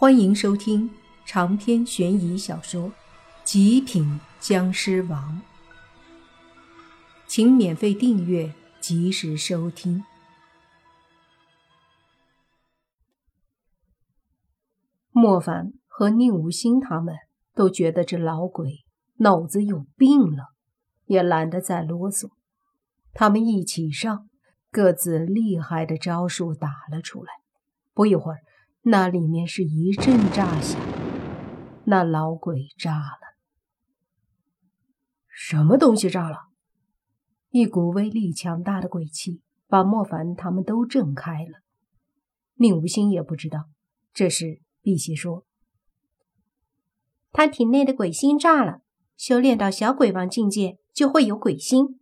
欢迎收听长篇悬疑小说《极品僵尸王》，请免费订阅，及时收听。莫凡和宁无心他们都觉得这老鬼脑子有病了，也懒得再啰嗦。他们一起上，各自厉害的招数打了出来。不一会儿。那里面是一阵炸响，那老鬼炸了。什么东西炸了？一股威力强大的鬼气把莫凡他们都震开了。宁无心也不知道。这时辟邪说：“他体内的鬼心炸了，修炼到小鬼王境界就会有鬼心。”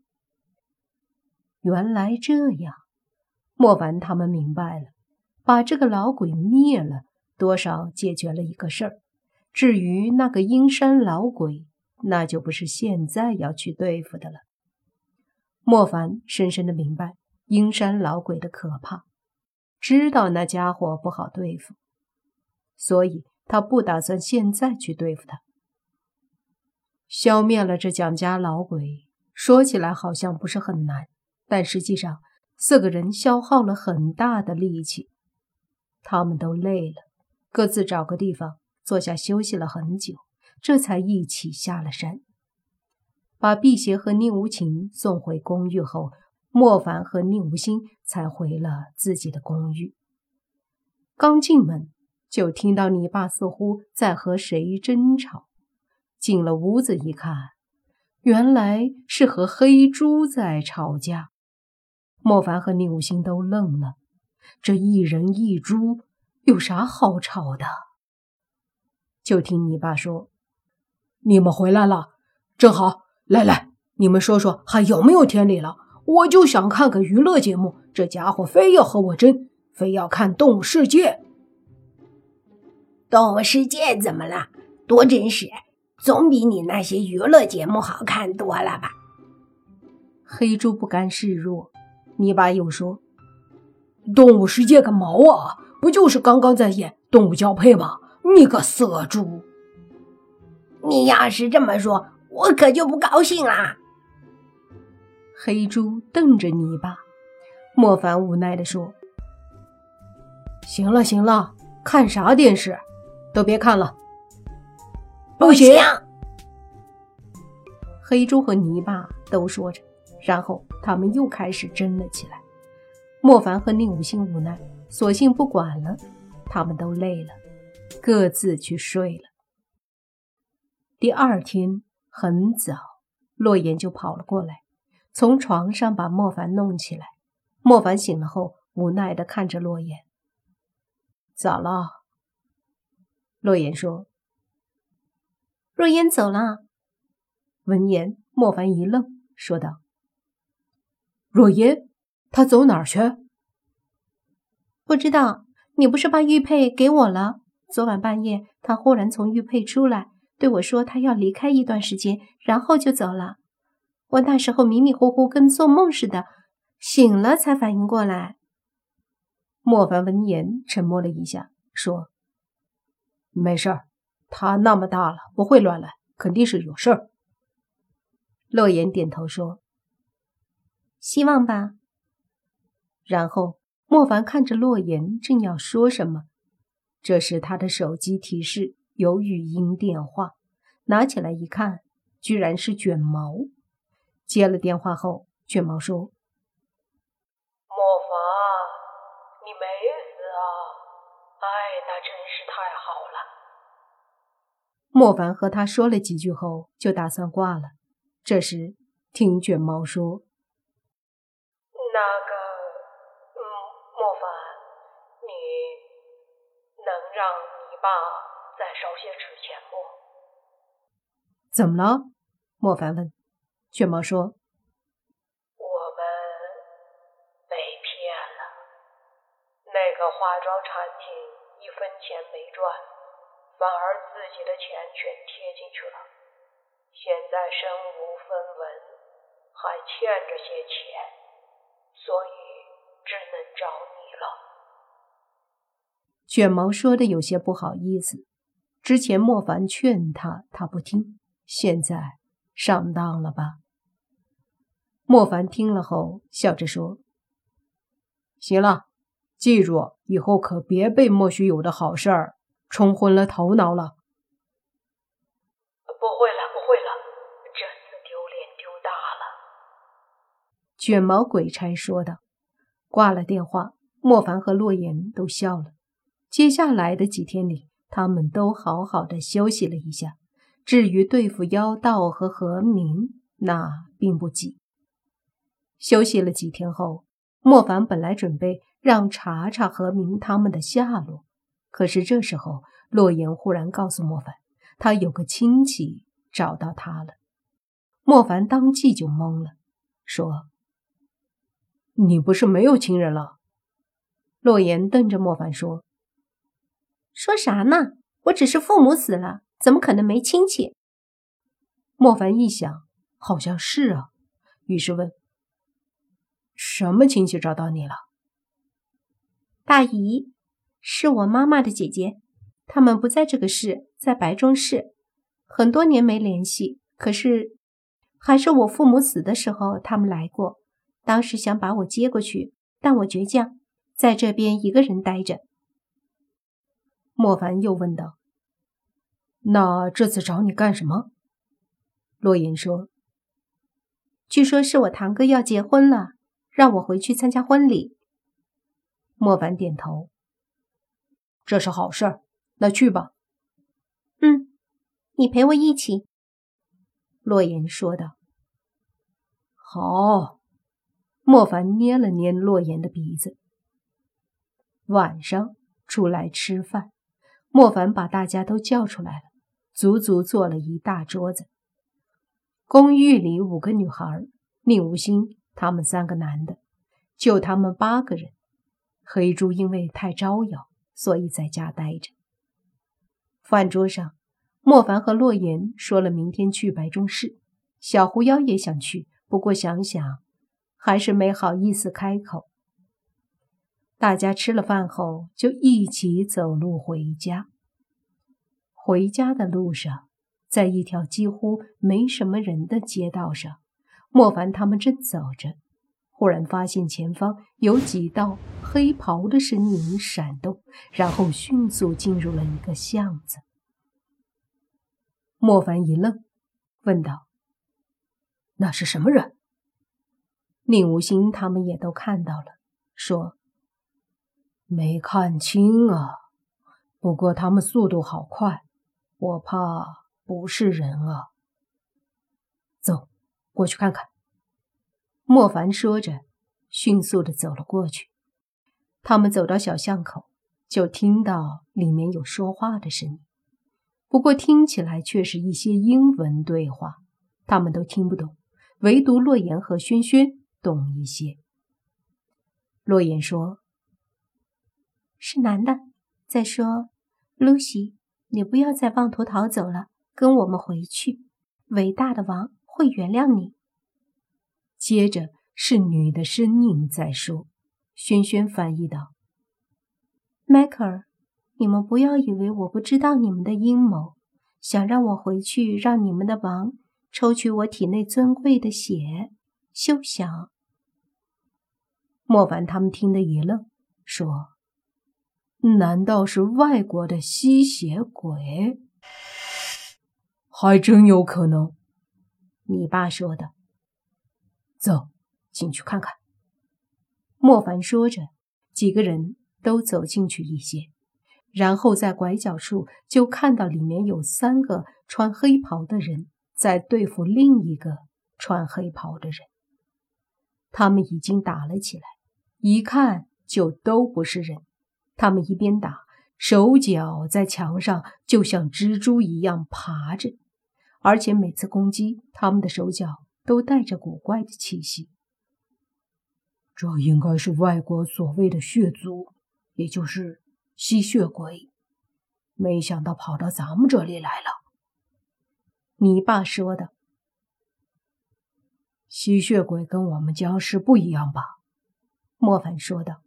原来这样，莫凡他们明白了。把这个老鬼灭了，多少解决了一个事儿。至于那个阴山老鬼，那就不是现在要去对付的了。莫凡深深的明白阴山老鬼的可怕，知道那家伙不好对付，所以他不打算现在去对付他。消灭了这蒋家老鬼，说起来好像不是很难，但实际上四个人消耗了很大的力气。他们都累了，各自找个地方坐下休息了很久，这才一起下了山。把辟邪和宁无情送回公寓后，莫凡和宁无心才回了自己的公寓。刚进门，就听到你爸似乎在和谁争吵。进了屋子一看，原来是和黑猪在吵架。莫凡和宁无心都愣了。这一人一猪有啥好吵的？就听你爸说：“你们回来了，正好。来来，你们说说还有没有天理了？我就想看个娱乐节目，这家伙非要和我争，非要看《动物世界》。动物世界怎么了？多真实，总比你那些娱乐节目好看多了吧？”黑猪不甘示弱，你爸又说。动物世界个毛啊！不就是刚刚在演动物交配吗？你个色猪！你要是这么说，我可就不高兴啦。黑猪瞪着泥巴，莫凡无奈的说：“行了行了，看啥电视？都别看了。”不行！黑猪和泥巴都说着，然后他们又开始争了起来。莫凡和宁武星无奈，索性不管了。他们都累了，各自去睡了。第二天很早，洛言就跑了过来，从床上把莫凡弄起来。莫凡醒了后，无奈的看着洛言：“咋了？”洛言说：“若烟走了。”闻言，莫凡一愣，说道：“若烟。”他走哪儿去？不知道。你不是把玉佩给我了？昨晚半夜，他忽然从玉佩出来，对我说他要离开一段时间，然后就走了。我那时候迷迷糊糊，跟做梦似的，醒了才反应过来。莫凡闻言沉默了一下，说：“没事儿，他那么大了，不会乱来，肯定是有事儿。”洛言点头说：“希望吧。”然后，莫凡看着洛言，正要说什么，这时他的手机提示有语音电话，拿起来一看，居然是卷毛。接了电话后，卷毛说：“莫凡，你没死啊？哎，那真是太好了。”莫凡和他说了几句后，就打算挂了。这时，听卷毛说。再烧些纸钱不？怎么了？莫凡问。卷毛说：“我们被骗了，那个化妆产品一分钱没赚，反而自己的钱全贴进去了，现在身无分文，还欠着些钱，所以只能找你了。”卷毛说的有些不好意思。之前莫凡劝他，他不听，现在上当了吧？莫凡听了后笑着说：“行了，记住，以后可别被莫须有的好事儿冲昏了头脑了。”不会了，不会了，这次丢脸丢大了。卷毛鬼差说道。挂了电话，莫凡和洛言都笑了。接下来的几天里，他们都好好的休息了一下。至于对付妖道和何明，那并不急。休息了几天后，莫凡本来准备让查查何明他们的下落，可是这时候洛言忽然告诉莫凡，他有个亲戚找到他了。莫凡当即就懵了，说：“你不是没有亲人了？”洛言瞪着莫凡说：“说啥呢？我只是父母死了，怎么可能没亲戚？”莫凡一想，好像是啊，于是问。什么亲戚找到你了？大姨，是我妈妈的姐姐，他们不在这个市，在白中市，很多年没联系。可是，还是我父母死的时候，他们来过。当时想把我接过去，但我倔强，在这边一个人待着。莫凡又问道：“那这次找你干什么？”洛言说：“据说是我堂哥要结婚了。”让我回去参加婚礼。莫凡点头，这是好事儿，那去吧。嗯，你陪我一起。洛言说道。好。莫凡捏了捏洛言的鼻子。晚上出来吃饭，莫凡把大家都叫出来了，足足坐了一大桌子。公寓里五个女孩，宁无心。他们三个男的，就他们八个人。黑猪因为太招摇，所以在家待着。饭桌上，莫凡和洛言说了明天去白中市。小狐妖也想去，不过想想，还是没好意思开口。大家吃了饭后，就一起走路回家。回家的路上，在一条几乎没什么人的街道上。莫凡他们正走着，忽然发现前方有几道黑袍的身影闪动，然后迅速进入了一个巷子。莫凡一愣，问道：“那是什么人？”宁无心他们也都看到了，说：“没看清啊，不过他们速度好快，我怕不是人啊。”走。过去看看。莫凡说着，迅速的走了过去。他们走到小巷口，就听到里面有说话的声音，不过听起来却是一些英文对话，他们都听不懂，唯独洛言和轩轩懂一些。洛言说：“是男的，在说，Lucy，你不要再妄图逃走了，跟我们回去。伟大的王。”会原谅你。接着是女的声音在说，轩轩翻译道：“迈克尔，你们不要以为我不知道你们的阴谋，想让我回去，让你们的王抽取我体内尊贵的血。休想！”莫凡他们听得一愣，说：“难道是外国的吸血鬼？还真有可能。”你爸说的。走进去看看。莫凡说着，几个人都走进去一些，然后在拐角处就看到里面有三个穿黑袍的人在对付另一个穿黑袍的人。他们已经打了起来，一看就都不是人。他们一边打，手脚在墙上就像蜘蛛一样爬着。而且每次攻击，他们的手脚都带着古怪的气息。这应该是外国所谓的血族，也就是吸血鬼。没想到跑到咱们这里来了。你爸说的，吸血鬼跟我们僵尸不一样吧？莫凡说道。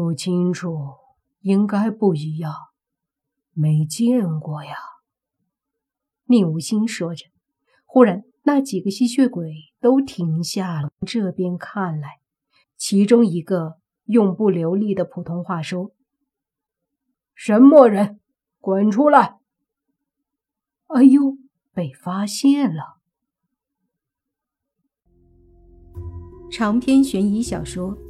不清楚，应该不一样，没见过呀。宁无心说着，忽然那几个吸血鬼都停下了，这边看来。其中一个用不流利的普通话说：“什么人，滚出来！”哎呦，被发现了！长篇悬疑小说《